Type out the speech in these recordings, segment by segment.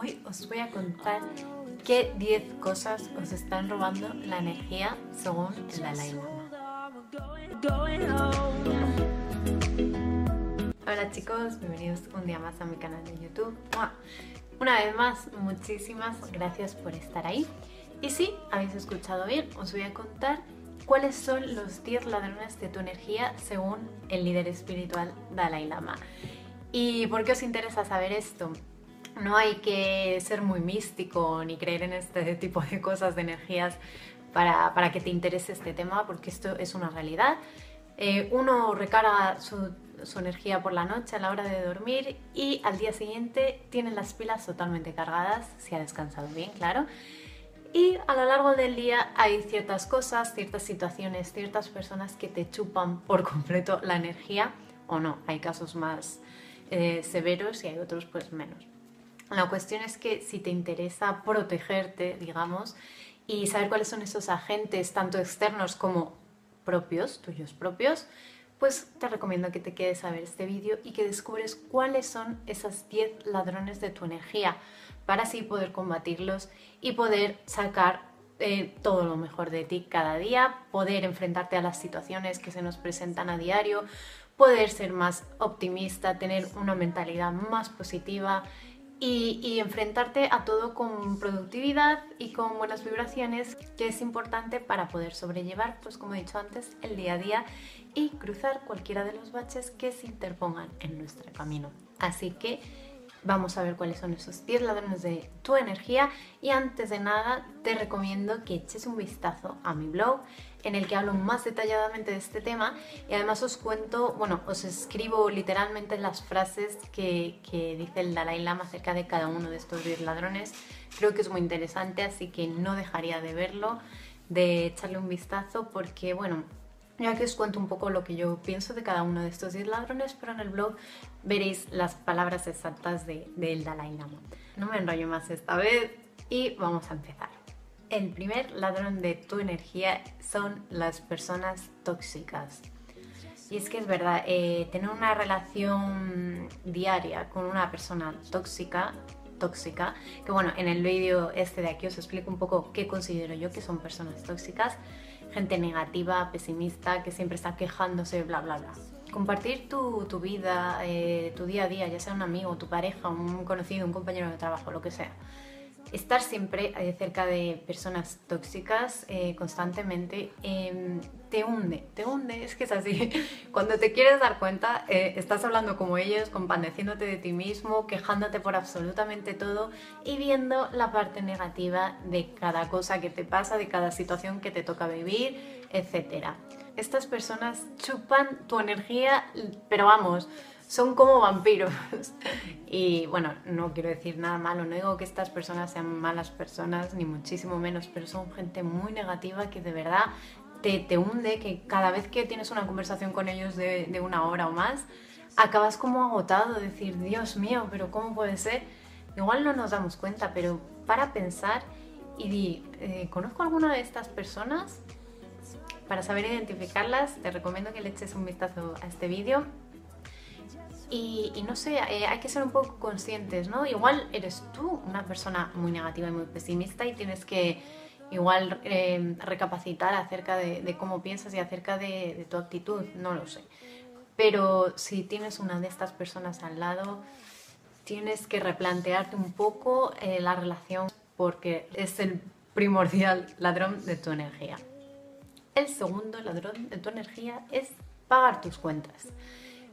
Hoy os voy a contar qué 10 cosas os están robando la energía según el Dalai Lama. Hola chicos, bienvenidos un día más a mi canal de YouTube. Una vez más, muchísimas gracias por estar ahí. Y si habéis escuchado bien, os voy a contar cuáles son los 10 ladrones de tu energía según el líder espiritual Dalai Lama. ¿Y por qué os interesa saber esto? No hay que ser muy místico ni creer en este tipo de cosas, de energías, para, que te interese este tema, porque esto es una realidad. Eh, uno recarga su, su, energía por la noche a la hora de dormir y al día siguiente tiene las pilas totalmente cargadas, si ha descansado bien, claro. Y a lo largo del día hay ciertas cosas, ciertas situaciones, ciertas personas que te chupan por completo la energía o no. Hay casos más eh, severos y hay otros pues menos. La cuestión es que si te interesa protegerte, digamos, y saber cuáles son esos agentes, tanto externos como propios, tuyos propios, pues te recomiendo que te quedes a ver este vídeo y que descubres cuáles son esas 10 ladrones de tu energía para así poder combatirlos y poder sacar eh, todo lo mejor de ti cada día, poder enfrentarte a las situaciones que se nos presentan a diario, poder ser más optimista, tener una mentalidad más positiva y, enfrentarte a todo con productividad y con buenas vibraciones, que es importante para poder sobrellevar, pues como he dicho antes, el día a día y cruzar cualquiera de los baches que se interpongan en nuestro camino. Así que Vamos a ver cuáles son esos 10 ladrones de tu energía y antes de nada te recomiendo que eches un vistazo a mi blog en el que hablo más detalladamente de este tema y además os cuento, bueno, os escribo literalmente las frases que, que dice el Dalai Lama acerca de cada uno de estos 10 ladrones. Creo que es muy interesante, así que no dejaría de verlo, de echarle un vistazo porque, bueno, ya que os cuento un poco lo que yo pienso de cada uno de estos 10 ladrones, pero en el blog veréis las palabras exactas del de, Dalai Lama. No me enrollo más esta vez y vamos a empezar. El primer ladrón de tu energía son las personas tóxicas. Y es que es verdad, eh, tener una relación diaria con una persona tóxica tóxica, que bueno, en el vídeo este de aquí os explico un poco qué considero yo que son personas tóxicas, gente negativa, pesimista, que siempre está quejándose, bla, bla, bla. Compartir tu, tu vida, eh, tu día a día, ya sea un amigo, tu pareja, un conocido, un compañero de trabajo, lo que sea estar siempre eh, cerca de personas tóxicas eh, constantemente em, te hunde, te hunde, es que es así. Cuando te quieres dar cuenta, eh, estás hablando como ellos, compadeciéndote de ti mismo, quejándote por absolutamente todo y viendo la parte negativa de cada cosa que te pasa, de cada situación que te toca vivir, etc. Estas personas chupan tu energía, pero vamos, son como vampiros. y bueno, no quiero decir nada malo, no digo que estas personas sean malas personas, ni muchísimo menos, pero son gente muy negativa que de verdad te, te hunde, que cada vez que tienes una conversación con ellos de, de una hora o más, acabas como agotado, de decir, Dios mío, pero ¿cómo puede ser? Igual no nos damos cuenta, pero para pensar y di, eh, ¿conozco alguna de estas personas? Para saber identificarlas, te recomiendo que le eches un vistazo a este vídeo y, no sé, eh, hay que ser un poco conscientes, ¿no? Igual eres tú una persona muy negativa y muy pesimista y tienes que igual eh, recapacitar acerca de, cómo piensas y acerca de, tu actitud, no lo sé. Pero si tienes una de estas personas al lado, tienes que replantearte un poco eh, la relación porque es el primordial ladrón de tu energía. El segundo ladrón de tu energía es pagar tus cuentas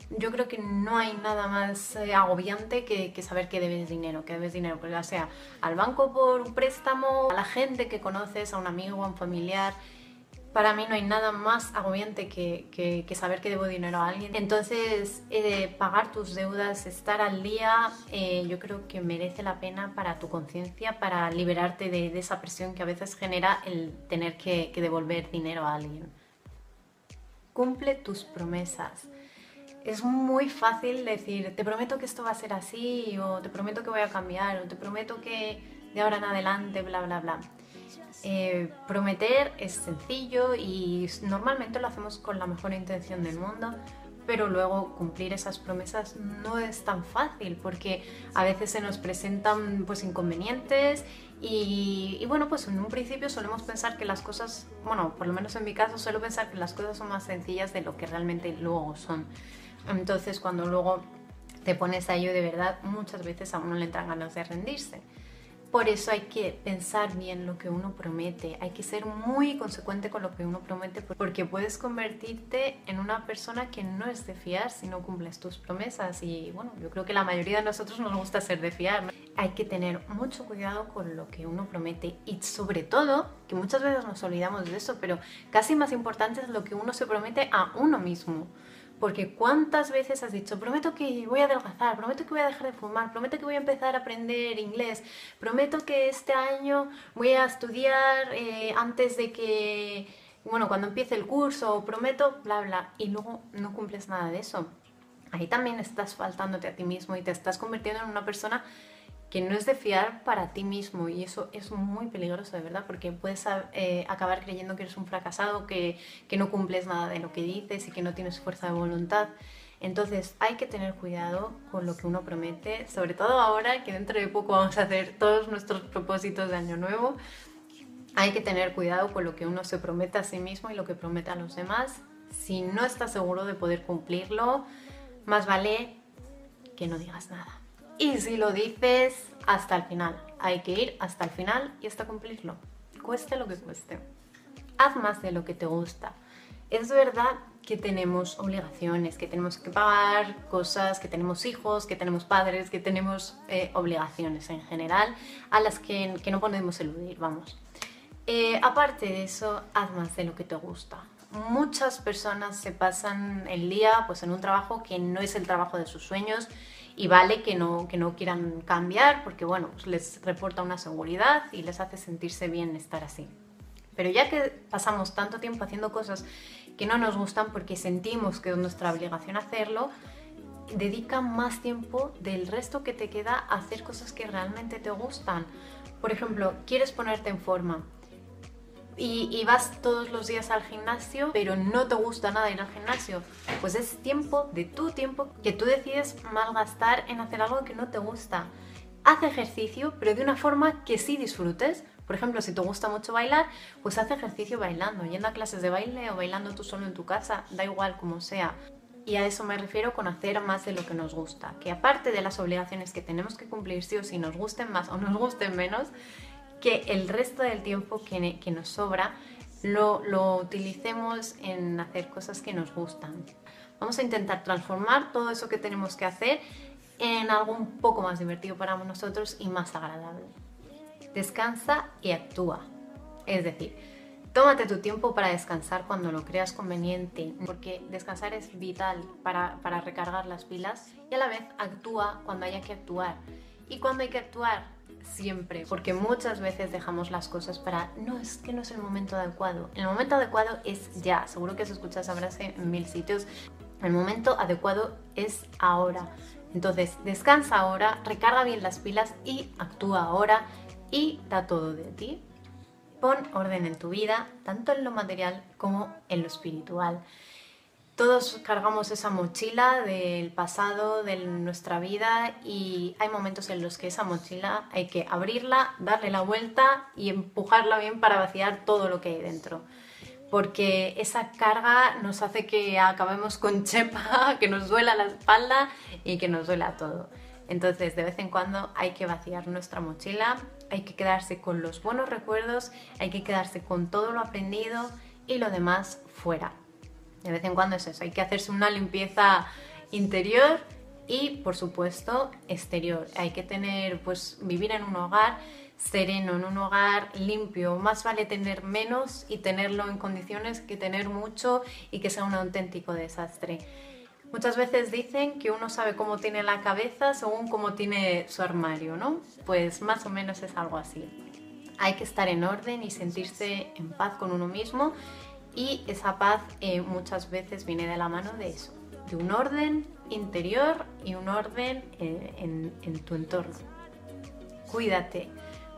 yo creo que no hay nada más eh, agobiante que, saber que debes dinero, que debes dinero, pues sea al banco por un préstamo, a la gente que conoces, a un amigo, a un familiar. Para mí no hay nada más agobiante que, saber que debo dinero a alguien. Entonces, eh, pagar tus deudas, estar al día, eh, yo creo que merece la pena para tu conciencia, para liberarte de, esa presión que a veces genera el tener que devolver dinero a alguien. Cumple tus promesas es muy fácil decir, te prometo que esto va a ser así, o te prometo que voy a cambiar, o te prometo que de ahora en adelante, bla, bla, bla. Eh, prometer es sencillo y normalmente lo hacemos con la mejor intención del mundo, pero luego cumplir esas promesas no es tan fácil porque a veces se nos presentan pues inconvenientes y, y, bueno pues en un principio solemos pensar que las cosas bueno por lo menos en mi caso suelo pensar que las cosas son más sencillas de lo que realmente luego son entonces cuando luego te pones a ello de verdad muchas veces a uno le entran ganas de rendirse por eso hay que pensar bien lo que uno promete, hay que ser muy consecuente con lo que uno promete porque puedes convertirte en una persona que no es de fiar si no cumples tus promesas y bueno, yo creo que la mayoría de nosotros nos gusta ser de fiar. Hay que tener mucho cuidado con lo que uno promete y sobre todo, que muchas veces nos olvidamos de eso, pero casi más importante es lo que uno se promete a uno mismo. Porque cuántas veces has dicho, prometo que voy a adelgazar, prometo que voy a dejar de fumar, prometo que voy a empezar a aprender inglés, prometo que este año voy a estudiar eh, antes de que, bueno, cuando empiece el curso, prometo, bla, bla, y luego no cumples nada de eso. Ahí también estás faltándote a ti mismo y te estás convirtiendo en una persona que no es de fiar para ti mismo y eso es muy peligroso de verdad porque puedes eh, acabar creyendo que eres un fracasado, que, que no cumples nada de lo que dices y que no tienes fuerza de voluntad. Entonces hay que tener cuidado con lo que uno promete, sobre todo ahora que dentro de poco vamos a hacer todos nuestros propósitos de año nuevo. Hay que tener cuidado con lo que uno se promete a sí mismo y lo que promete a los demás. Si no estás seguro de poder cumplirlo, más vale que no digas nada. Y si lo dices, hasta el final. Hay que ir hasta el final y hasta cumplirlo. Cueste lo que cueste. Haz más de lo que te gusta. Es verdad que tenemos obligaciones, que tenemos que pagar cosas, que tenemos hijos, que tenemos padres, que tenemos eh, obligaciones en general a las que, no podemos eludir, vamos. Eh, aparte de eso, haz más de lo que te gusta. Muchas personas se pasan el día pues, en un trabajo que no es el trabajo de sus sueños y vale que no, que no quieran cambiar porque bueno, pues les reporta una seguridad y les hace sentirse bien estar así. Pero ya que pasamos tanto tiempo haciendo cosas que no nos gustan porque sentimos que es nuestra obligación hacerlo, dedica más tiempo del resto que te queda a hacer cosas que realmente te gustan. Por ejemplo, quieres ponerte en forma, y, vas todos los días al gimnasio, pero no te gusta nada ir al gimnasio, pues es tiempo de tu tiempo que tú decides malgastar en hacer algo que no te gusta. Haz ejercicio, pero de una forma que sí disfrutes. Por ejemplo, si te gusta mucho bailar, pues haz ejercicio bailando, yendo a clases de baile o bailando tú solo en tu casa, da igual como sea. Y a eso me refiero con hacer más de lo que nos gusta. Que aparte de las obligaciones que tenemos que cumplir, sí o sí, nos gusten más o nos gusten menos, que el resto del tiempo que, nos sobra lo, lo utilicemos en hacer cosas que nos gustan. Vamos a intentar transformar todo eso que tenemos que hacer en algo un poco más divertido para nosotros y más agradable. Descansa y actúa. Es decir, tómate tu tiempo para descansar cuando lo creas conveniente, porque descansar es vital para, para recargar las pilas y a la vez actúa cuando haya que actuar. Y cuando hay que actuar, siempre, porque muchas veces dejamos las cosas para, no, es que no es el momento adecuado. El momento adecuado es ya, seguro que has escuchado esa frase en mil sitios. El momento adecuado es ahora. Entonces, descansa ahora, recarga bien las pilas y actúa ahora y da todo de ti. Pon orden en tu vida, tanto en lo material como en lo espiritual. Todos cargamos esa mochila del pasado, de nuestra vida y hay momentos en los que esa mochila hay que abrirla, darle la vuelta y empujarla bien para vaciar todo lo que hay dentro. Porque esa carga nos hace que acabemos con chepa, que nos duela la espalda y que nos duela todo. Entonces, de vez en cuando hay que vaciar nuestra mochila, hay que quedarse con los buenos recuerdos, hay que quedarse con todo lo aprendido y lo demás fuera. De vez en cuando es eso, hay que hacerse una limpieza interior y por supuesto exterior. Hay que tener, pues vivir en un hogar sereno, en un hogar limpio. Más vale tener menos y tenerlo en condiciones que tener mucho y que sea un auténtico desastre. Muchas veces dicen que uno sabe cómo tiene la cabeza según cómo tiene su armario, ¿no? Pues más o menos es algo así. Hay que estar en orden y sentirse en paz con uno mismo y esa paz eh, muchas veces viene de la mano de eso, de un orden interior y un orden eh, en, tu entorno. Cuídate,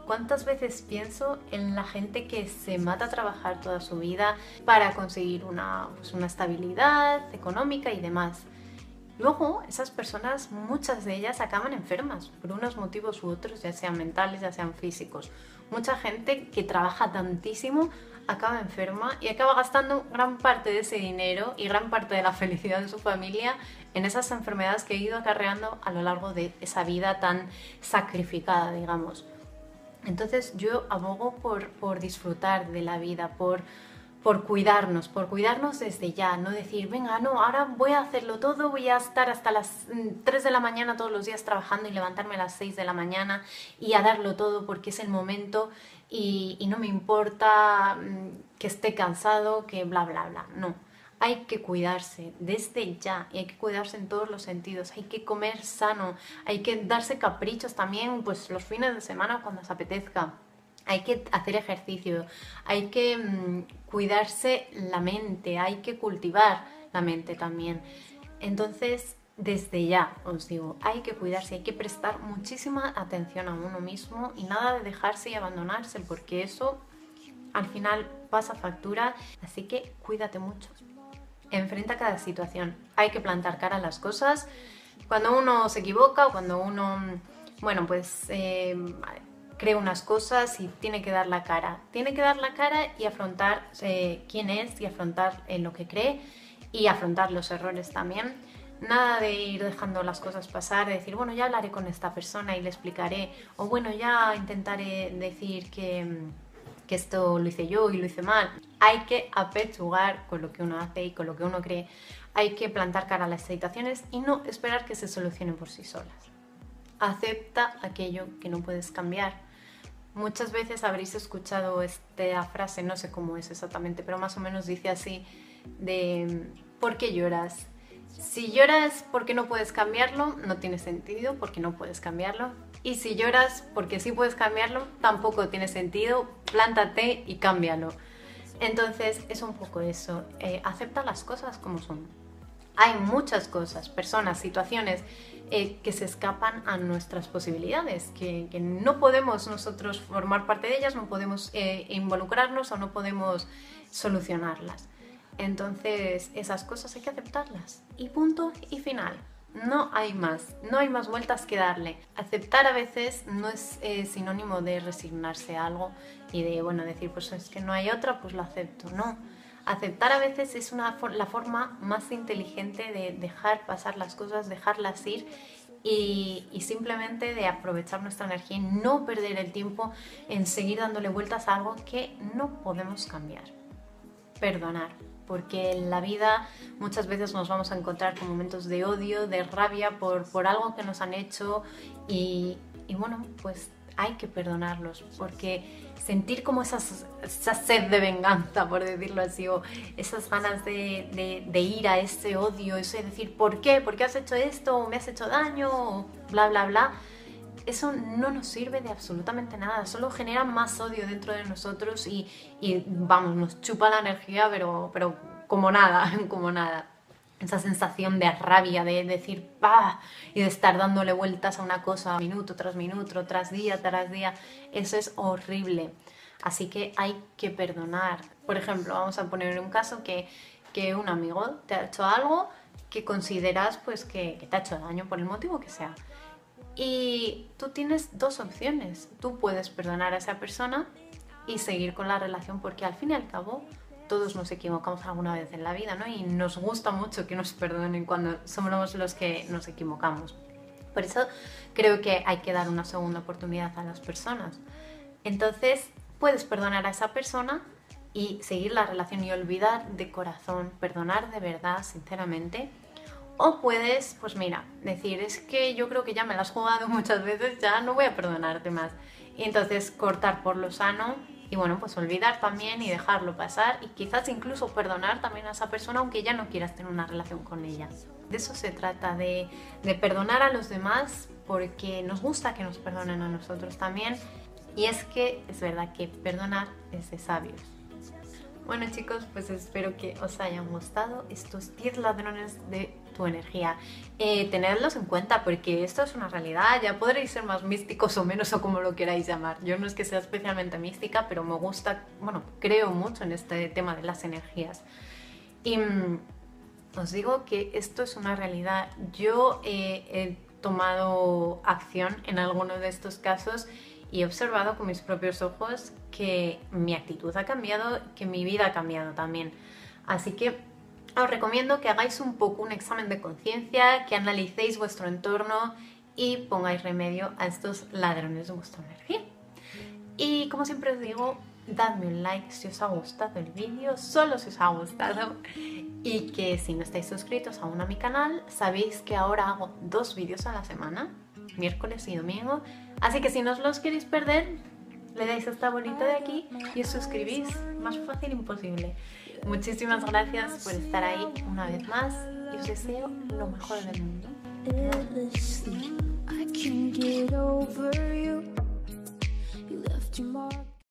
¿Cuántas veces pienso en la gente que se mata a trabajar toda su vida para conseguir una, pues, una estabilidad económica y demás? Luego, esas personas, muchas de ellas acaban enfermas por unos motivos u otros, ya sean mentales, ya sean físicos. Mucha gente que trabaja tantísimo acaba enferma y acaba gastando gran parte de ese dinero y gran parte de la felicidad de su familia en esas enfermedades que he ido acarreando a lo largo de esa vida tan sacrificada, digamos. Entonces yo abogo por, por disfrutar de la vida, por por cuidarnos, por cuidarnos desde ya, no decir, venga, no, ahora voy a hacerlo todo, voy a estar hasta las 3 mm, de la mañana todos los días trabajando y levantarme a las 6 de la mañana y a darlo todo porque es el momento y, no me importa mm, que esté cansado, que bla, bla, bla. No, hay que cuidarse desde ya y hay que cuidarse en todos los sentidos. Hay que comer sano, hay que darse caprichos también, pues los fines de semana cuando se apetezca hay que hacer ejercicio, hay que mm, cuidarse la mente, hay que cultivar la mente también. Entonces, desde ya os digo, hay que cuidarse, hay que prestar muchísima atención a uno mismo y nada de dejarse y abandonarse, porque eso al final pasa factura, así que cuídate mucho. Enfrenta cada situación, hay que plantar cara a las cosas. Cuando uno se equivoca o cuando uno, bueno, pues eh, cree unas cosas y tiene que dar la cara. Tiene que dar la cara y afrontar eh, quién es y afrontar en lo que cree y afrontar los errores también. Nada de ir dejando las cosas pasar, de decir, bueno, ya hablaré con esta persona y le explicaré, o bueno, ya intentaré decir que, que esto lo hice yo y lo hice mal. Hay que apechugar con lo que uno hace y con lo que uno cree. Hay que plantar cara a las situaciones y no esperar que se solucionen por sí solas. Acepta aquello que no puedes cambiar Muchas veces habréis escuchado esta frase, no sé cómo es exactamente, pero más o menos dice así, de ¿por qué lloras? Si lloras porque no puedes cambiarlo, no tiene sentido porque no puedes cambiarlo. Y si lloras porque sí puedes cambiarlo, tampoco tiene sentido, plántate y cámbialo. Entonces es un poco eso, eh, acepta las cosas como son. Hay muchas cosas, personas, situaciones eh, que se escapan a nuestras posibilidades, que, no podemos nosotros formar parte de ellas, no podemos eh, involucrarnos o no podemos solucionarlas. Entonces esas cosas hay que aceptarlas. Y punto y final. No hay más, no hay más vueltas que darle. Aceptar a veces no es eh, sinónimo de resignarse a algo y de, bueno, decir, pues es que no hay otra, pues lo acepto. No, aceptar a veces es una, la forma más inteligente de dejar pasar las cosas, dejarlas ir y, simplemente de aprovechar nuestra energía y no perder el tiempo en seguir dándole vueltas a algo que no podemos cambiar. Perdonar, porque en la vida muchas veces nos vamos a encontrar con momentos de odio, de rabia por, por algo que nos han hecho y, y bueno, pues hay que perdonarlos, porque sentir como esa sed de venganza, por decirlo así, o esas ganas de, de, ir a ese odio, eso de decir, ¿por qué? ¿Por qué has hecho esto? ¿O me has hecho daño? O bla, bla, bla. Eso no nos sirve de absolutamente nada, solo genera más odio dentro de nosotros y, y vamos, nos chupa la energía, pero, pero como nada, como nada esa sensación de rabia, de decir ¡pah! y de estar dándole vueltas a una cosa minuto tras minuto, tras día tras día, eso es horrible. Así que hay que perdonar. Por ejemplo, vamos a poner un caso que, que un amigo te ha hecho algo que consideras pues que, que te ha hecho daño por el motivo que sea. Y tú tienes dos opciones. Tú puedes perdonar a esa persona y seguir con la relación porque al fin y al cabo todos nos equivocamos alguna vez en la vida, ¿no? Y nos gusta mucho que nos perdonen cuando somos los que nos equivocamos. Por eso creo que hay que dar una segunda oportunidad a las personas. Entonces, puedes perdonar a esa persona y seguir la relación y olvidar de corazón, perdonar de verdad, sinceramente. O puedes, pues mira, decir, es que yo creo que ya me la has jugado muchas veces, ya no voy a perdonarte más. Y entonces cortar por lo sano y bueno, pues olvidar también y dejarlo pasar y quizás incluso perdonar también a esa persona aunque ya no quieras tener una relación con ella. De eso se trata, de, de perdonar a los demás porque nos gusta que nos perdonen a nosotros también. Y es que es verdad que perdonar es de sabios. Bueno chicos, pues espero que os hayan gustado estos 10 ladrones de energía. Eh, tenedlos en cuenta porque esto es una realidad, ya podréis ser más místicos o menos o como lo queráis llamar. Yo no es que sea especialmente mística, pero me gusta, bueno, creo mucho en este tema de las energías. Y mm, os digo que esto es una realidad. Yo eh, he tomado acción en alguno de estos casos y he observado con mis propios ojos que mi actitud ha cambiado, que mi vida ha cambiado también. Así que os recomiendo que hagáis un poco un examen de conciencia, que analicéis vuestro entorno y pongáis remedio a estos ladrones de vuestra energía. Y como siempre os digo, dadme un like si os ha gustado el vídeo, solo si os ha gustado. Y que si no estáis suscritos aún a mi canal, sabéis que ahora hago dos vídeos a la semana, miércoles y domingo. Así que si no os los queréis perder, le dais a esta bolita de aquí y os suscribís. Más fácil imposible. Muchísimas gracias por estar ahí una vez más. Y os deseo lo mejor del mundo.